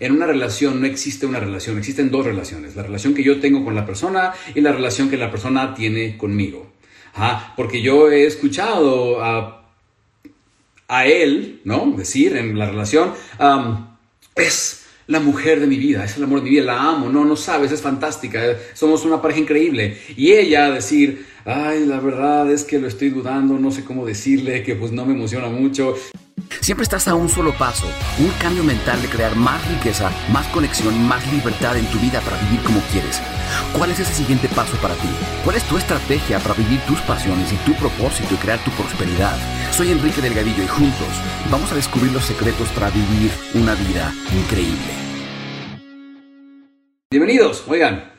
en una relación no existe una relación, existen dos relaciones. La relación que yo tengo con la persona y la relación que la persona tiene conmigo. porque yo he escuchado a, a él, ¿no? Decir en la relación, es la mujer de mi vida, es el amor de mi vida, la amo, no, no sabes, es fantástica, somos una pareja increíble. Y ella decir, ay, la verdad es que lo estoy dudando, no sé cómo decirle, que pues no me emociona mucho. Siempre estás a un solo paso, un cambio mental de crear más riqueza, más conexión más libertad en tu vida para vivir como quieres. ¿Cuál es ese siguiente paso para ti? ¿Cuál es tu estrategia para vivir tus pasiones y tu propósito y crear tu prosperidad? Soy Enrique Delgadillo y juntos vamos a descubrir los secretos para vivir una vida increíble. Bienvenidos, oigan,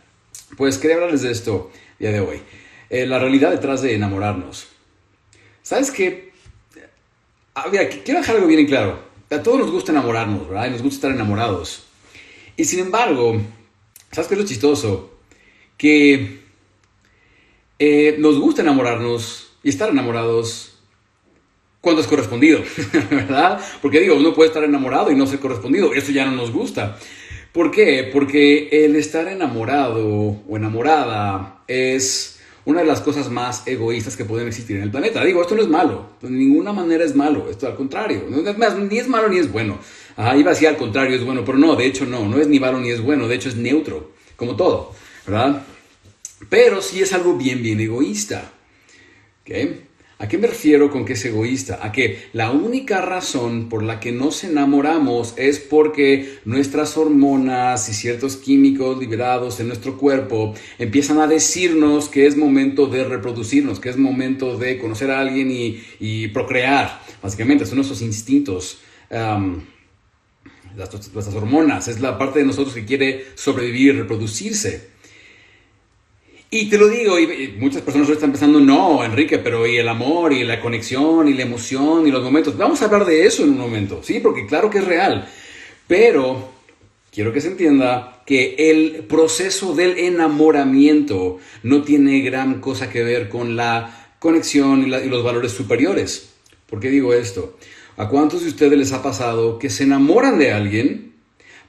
pues quería hablarles de esto día de hoy. Eh, la realidad detrás de enamorarnos. ¿Sabes qué? Ah, quiero dejar algo bien en claro. A todos nos gusta enamorarnos, ¿verdad? Y nos gusta estar enamorados. Y sin embargo, ¿sabes qué es lo chistoso? Que eh, nos gusta enamorarnos y estar enamorados cuando es correspondido, ¿verdad? Porque digo, uno puede estar enamorado y no ser correspondido. Eso ya no nos gusta. ¿Por qué? Porque el estar enamorado o enamorada es una de las cosas más egoístas que pueden existir en el planeta. Digo, esto no es malo, de ninguna manera es malo, esto al contrario, ni es malo ni es bueno. Ajá, iba a decir al contrario es bueno, pero no, de hecho no, no es ni malo ni es bueno, de hecho es neutro, como todo, ¿verdad? Pero sí es algo bien, bien egoísta. ¿okay? ¿A qué me refiero con que es egoísta? A que la única razón por la que nos enamoramos es porque nuestras hormonas y ciertos químicos liberados en nuestro cuerpo empiezan a decirnos que es momento de reproducirnos, que es momento de conocer a alguien y, procrear. Básicamente son nuestros instintos. nuestras hormonas, es la parte de nosotros que quiere sobrevivir, reproducirse. Y te lo digo, y muchas personas hoy están pensando, no, Enrique, pero y el amor, y la conexión, y la emoción, y los momentos. Vamos a hablar de eso en un momento, ¿sí? Porque claro que es real. Pero quiero que se entienda que el proceso del enamoramiento no tiene gran cosa que ver con la conexión y, y los valores superiores. ¿Por qué digo esto? ¿A cuántos de ustedes les ha pasado que se enamoran de alguien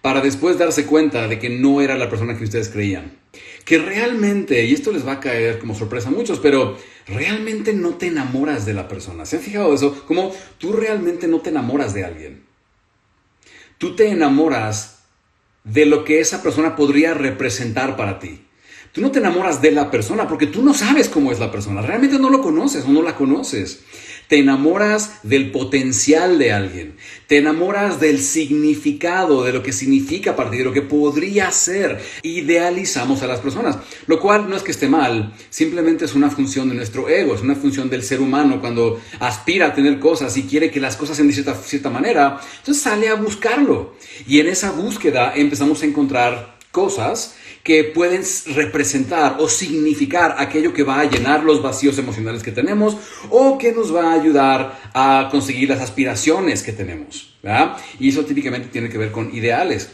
para después darse cuenta de que no era la persona que ustedes creían? Que realmente, y esto les va a caer como sorpresa a muchos, pero realmente no te enamoras de la persona. ¿Se han fijado eso? Como tú realmente no te enamoras de alguien. Tú te enamoras de lo que esa persona podría representar para ti. Tú no te enamoras de la persona porque tú no sabes cómo es la persona. Realmente no lo conoces o no la conoces. Te enamoras del potencial de alguien. Te enamoras del significado, de lo que significa para ti, de lo que podría ser. Idealizamos a las personas, lo cual no es que esté mal, simplemente es una función de nuestro ego, es una función del ser humano cuando aspira a tener cosas y quiere que las cosas sean de cierta, cierta manera, entonces sale a buscarlo. Y en esa búsqueda empezamos a encontrar cosas que pueden representar o significar aquello que va a llenar los vacíos emocionales que tenemos o que nos va a ayudar a conseguir las aspiraciones que tenemos. Y eso típicamente tiene que ver con ideales.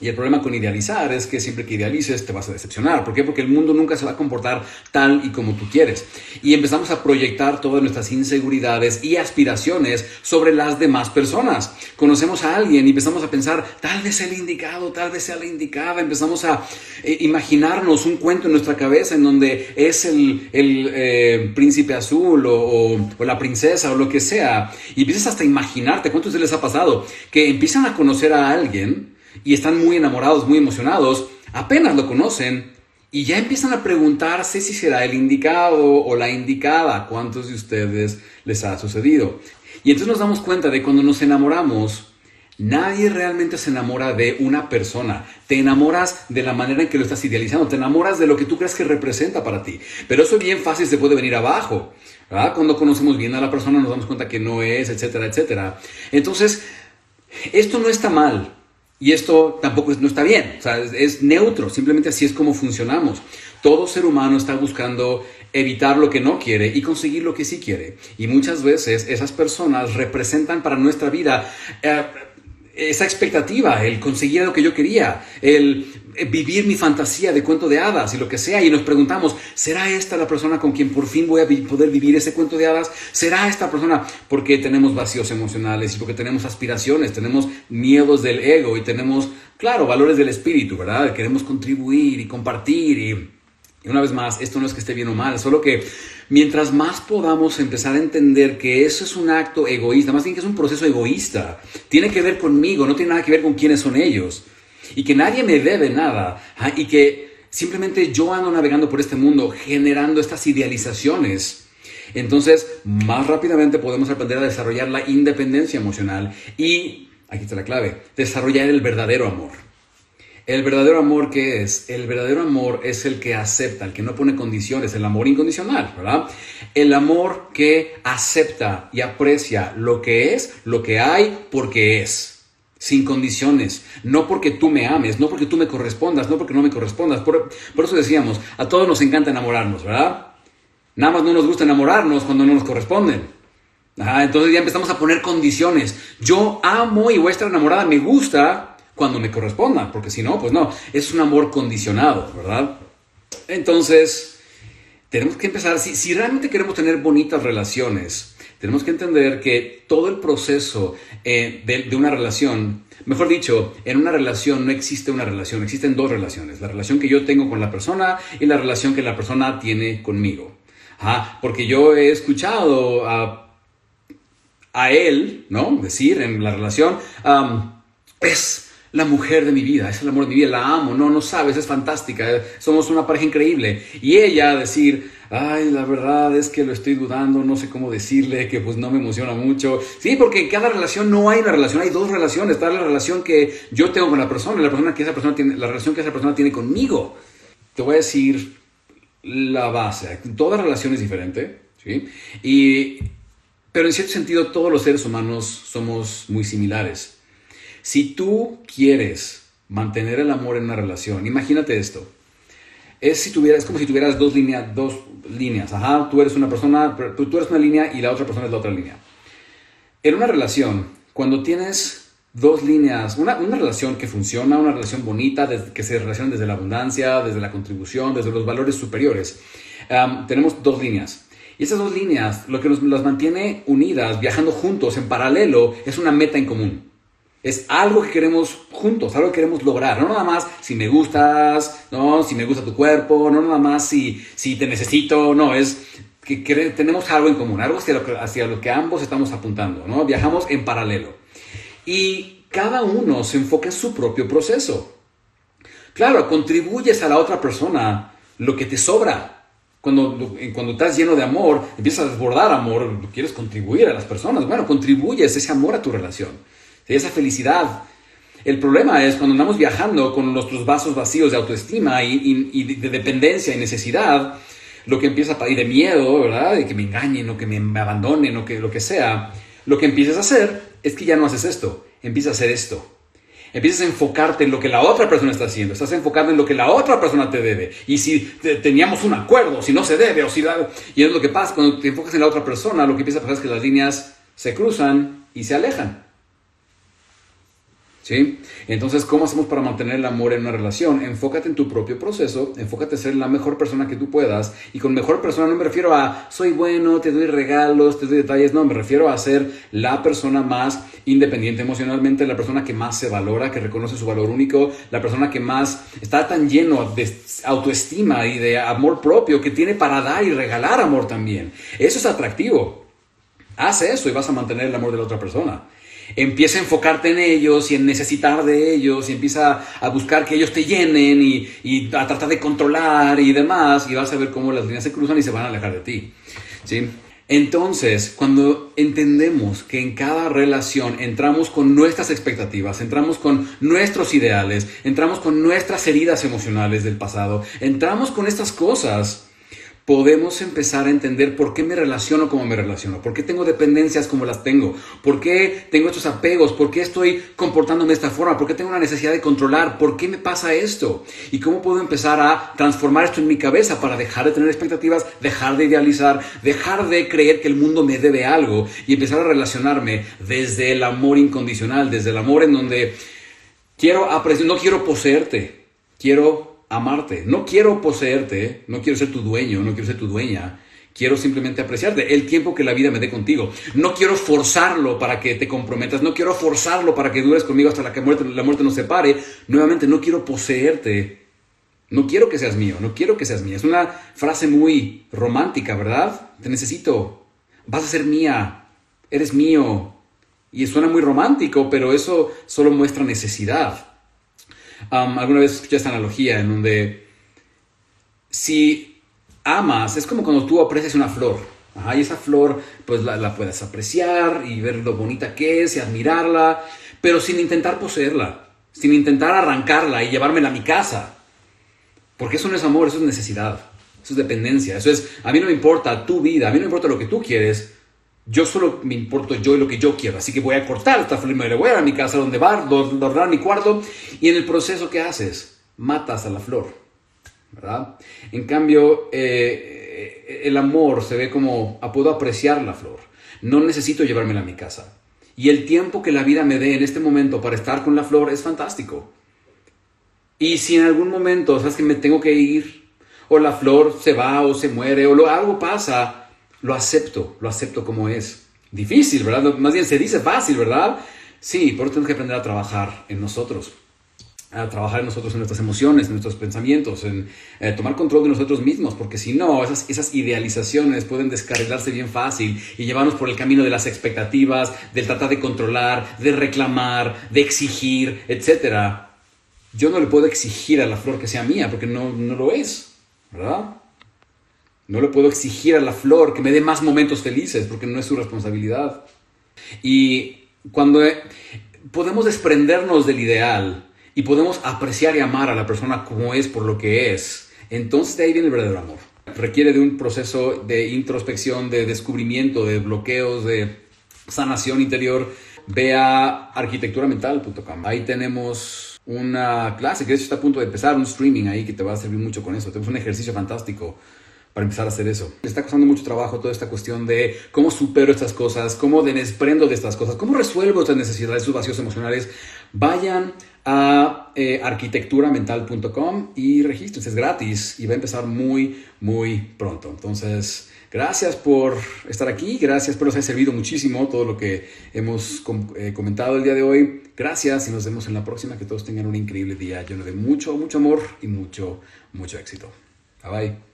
Y el problema con idealizar es que siempre que idealices te vas a decepcionar. ¿Por qué? Porque el mundo nunca se va a comportar tal y como tú quieres. Y empezamos a proyectar todas nuestras inseguridades y aspiraciones sobre las demás personas. Conocemos a alguien y empezamos a pensar, tal vez sea el indicado, tal vez sea la indicada. Empezamos a eh, imaginarnos un cuento en nuestra cabeza en donde es el, eh, príncipe azul o, o, la princesa o lo que sea. Y empiezas hasta a imaginarte, ¿cuántos les ha pasado? Que empiezan a conocer a alguien y están muy enamorados, muy emocionados, apenas lo conocen y ya empiezan a preguntarse si será el indicado o la indicada. ¿Cuántos de ustedes les ha sucedido? Y entonces nos damos cuenta de cuando nos enamoramos, nadie realmente se enamora de una persona. Te enamoras de la manera en que lo estás idealizando, te enamoras de lo que tú crees que representa para ti. Pero eso bien fácil se puede venir abajo. Cuando conocemos bien a la persona nos damos cuenta que no es, etcétera, etcétera. Entonces, esto no está mal. Y esto tampoco no está bien, es, neutro, simplemente así es como funcionamos. Todo ser humano está buscando evitar lo que no quiere y conseguir lo que sí quiere. Y muchas veces esas personas representan para nuestra vida eh, esa expectativa, el conseguir lo que yo quería, el vivir mi fantasía de cuento de hadas y lo que sea, y nos preguntamos, ¿será esta la persona con quien por fin voy a poder vivir ese cuento de hadas? ¿Será esta persona? Porque tenemos vacíos emocionales y porque tenemos aspiraciones, tenemos miedos del ego y tenemos, claro, valores del espíritu, ¿verdad? Queremos contribuir y compartir y y una vez más, esto no es que esté bien o mal, solo que mientras más podamos empezar a entender que eso es un acto egoísta, más bien que es un proceso egoísta, tiene que ver conmigo, no tiene nada que ver con quiénes son ellos, y que nadie me debe nada, y que simplemente yo ando navegando por este mundo generando estas idealizaciones. Entonces, más rápidamente podemos aprender a desarrollar la independencia emocional y, aquí está la clave, desarrollar el verdadero amor. El verdadero amor, ¿qué es? El verdadero amor es el que acepta, el que no pone condiciones, el amor incondicional, ¿verdad? El amor que acepta y aprecia lo que es, lo que hay, porque es. Sin condiciones, no porque tú me ames, no porque tú me correspondas, no porque no me correspondas. Por, eso decíamos, a todos nos encanta enamorarnos, ¿verdad? Nada más no nos gusta enamorarnos cuando no nos corresponden. entonces ya empezamos a poner condiciones. Yo amo y voy a estar enamorada, me gusta, cuando me corresponda, porque si no, pues no, es un amor condicionado, ¿verdad? Entonces, tenemos que empezar, si, si realmente queremos tener bonitas relaciones, tenemos que entender que todo el proceso eh, de, una relación, mejor dicho, en una relación no existe una relación, existen dos relaciones, la relación que yo tengo con la persona y la relación que la persona tiene conmigo. porque yo he escuchado a, a él, ¿no? Decir en la relación, es la mujer de mi vida, es el amor de mi vida, la amo, no, no sabes, es fantástica, eh, somos una pareja increíble. Y ella decir, ay, la verdad es que lo estoy dudando, no sé cómo decirle, que pues no me emociona mucho. Sí, porque en cada relación no hay una relación, hay dos relaciones, está la relación que yo tengo con la persona la, persona que esa persona tiene, la relación que esa persona tiene conmigo. Te voy a decir la base, toda relación es diferente, ¿sí? Y, pero en cierto sentido todos los seres humanos somos muy similares. Si tú quieres mantener el amor en una relación, imagínate esto. Es, si tuvieras, como si tuvieras dos líneas, dos líneas. Ajá, tú eres una persona, tú, eres una línea y la otra persona es la otra línea. En una relación, cuando tienes dos líneas, una, relación que funciona, una relación bonita, que se relaciona desde la abundancia, desde la contribución, desde los valores superiores, tenemos dos líneas. Y esas dos líneas, lo que nos las mantiene unidas, viajando juntos en paralelo, es una meta en común. Es algo que queremos juntos, algo que queremos lograr. No nada más si me gustas, no, si me gusta tu cuerpo, no nada más si, si te necesito, no, es que, tenemos algo en común, algo hacia lo, que, hacia lo que ambos estamos apuntando, ¿no? Viajamos en paralelo. Y cada uno se enfoca en su propio proceso. Claro, contribuyes a la otra persona lo que te sobra. Cuando, cuando estás lleno de amor, empiezas a desbordar amor, quieres contribuir a las personas. Bueno, contribuyes ese amor a tu relación de esa felicidad. El problema es cuando andamos viajando con nuestros vasos vacíos de autoestima y, de dependencia y necesidad, lo que empieza a y de miedo, ¿verdad? De que me engañen o que me, abandonen o que lo que sea, lo que empiezas a hacer es que ya no haces esto, empiezas a hacer esto. Empiezas a enfocarte en lo que la otra persona está haciendo, estás enfocado en lo que la otra persona te debe. Y si teníamos un acuerdo, si no se debe, o si y es lo que pasa cuando te enfocas en la otra persona, lo que empieza a pasar es que las líneas se cruzan y se alejan. ¿Sí? Entonces, ¿cómo hacemos para mantener el amor en una relación? Enfócate en tu propio proceso, enfócate en ser la mejor persona que tú puedas. Y con mejor persona no me refiero a soy bueno, te doy regalos, te doy detalles, no, me refiero a ser la persona más independiente emocionalmente, la persona que más se valora, que reconoce su valor único, la persona que más está tan lleno de autoestima y de amor propio que tiene para dar y regalar amor también. Eso es atractivo. Haz eso y vas a mantener el amor de la otra persona empieza a enfocarte en ellos y en necesitar de ellos y empieza a buscar que ellos te llenen y, a tratar de controlar y demás y vas a ver cómo las líneas se cruzan y se van a alejar de ti. ¿sí? Entonces, cuando entendemos que en cada relación entramos con nuestras expectativas, entramos con nuestros ideales, entramos con nuestras heridas emocionales del pasado, entramos con estas cosas, podemos empezar a entender por qué me relaciono como me relaciono, por qué tengo dependencias como las tengo, por qué tengo estos apegos, por qué estoy comportándome de esta forma, por qué tengo una necesidad de controlar, por qué me pasa esto y cómo puedo empezar a transformar esto en mi cabeza para dejar de tener expectativas, dejar de idealizar, dejar de creer que el mundo me debe algo y empezar a relacionarme desde el amor incondicional, desde el amor en donde quiero apreciar, no quiero poseerte, quiero amarte. No quiero poseerte, no quiero ser tu dueño, no quiero ser tu dueña. Quiero simplemente apreciarte el tiempo que la vida me dé contigo. No quiero forzarlo para que te comprometas. No quiero forzarlo para que dures conmigo hasta la que muerte, la muerte nos separe. Nuevamente, no quiero poseerte. No quiero que seas mío. No quiero que seas mía. Es una frase muy romántica, ¿verdad? Te necesito. Vas a ser mía. Eres mío. Y suena muy romántico, pero eso solo muestra necesidad alguna vez escuché esta analogía en donde si amas, es como cuando tú aprecias una flor. y esa flor, pues la, la, puedes apreciar y ver lo bonita que es y admirarla, pero sin intentar poseerla, sin intentar arrancarla y llevármela a mi casa. Porque eso no es amor, eso es necesidad, eso es dependencia, eso es, a mí no me importa tu vida, a mí no me importa lo que tú quieres, yo solo me importo yo y lo que yo quiero. Así que voy a cortar esta flor y me voy a, a mi casa donde va, adornar mi cuarto. Y en el proceso, ¿qué haces? Matas a la flor. ¿Verdad? En cambio, eh, el amor se ve como, ah, puedo apreciar la flor. No necesito llevármela a mi casa. Y el tiempo que la vida me dé en este momento para estar con la flor es fantástico. Y si en algún momento, sabes que me tengo que ir, o la flor se va o se muere, o lo, algo pasa, lo acepto, lo acepto como es. Difícil, ¿verdad? Más bien se dice fácil, ¿verdad? Sí, por eso tenemos que aprender a trabajar en nosotros, a trabajar en nosotros, en nuestras emociones, en nuestros pensamientos, en eh, tomar control de nosotros mismos, porque si no, esas, esas idealizaciones pueden descarrilarse bien fácil y llevarnos por el camino de las expectativas, del tratar de controlar, de reclamar, de exigir, etc. Yo no le puedo exigir a la flor que sea mía, porque no, no lo es, ¿verdad? No le puedo exigir a la flor que me dé más momentos felices porque no es su responsabilidad. Y cuando eh, podemos desprendernos del ideal y podemos apreciar y amar a la persona como es por lo que es, entonces de ahí viene el verdadero amor. Requiere de un proceso de introspección, de descubrimiento, de bloqueos, de sanación interior. Ve a arquitecturamental.com. Ahí tenemos una clase que de hecho está a punto de empezar, un streaming ahí que te va a servir mucho con eso. Tenemos un ejercicio fantástico para empezar a hacer eso. Me está costando mucho trabajo toda esta cuestión de cómo supero estas cosas, cómo desprendo de estas cosas, cómo resuelvo estas necesidades, sus vacíos emocionales. Vayan a eh, arquitecturamental.com y regístrense, es gratis y va a empezar muy, muy pronto. Entonces, gracias por estar aquí, gracias, por os haya servido muchísimo todo lo que hemos eh, comentado el día de hoy. Gracias y nos vemos en la próxima. Que todos tengan un increíble día lleno de mucho, mucho amor y mucho, mucho éxito. Bye bye.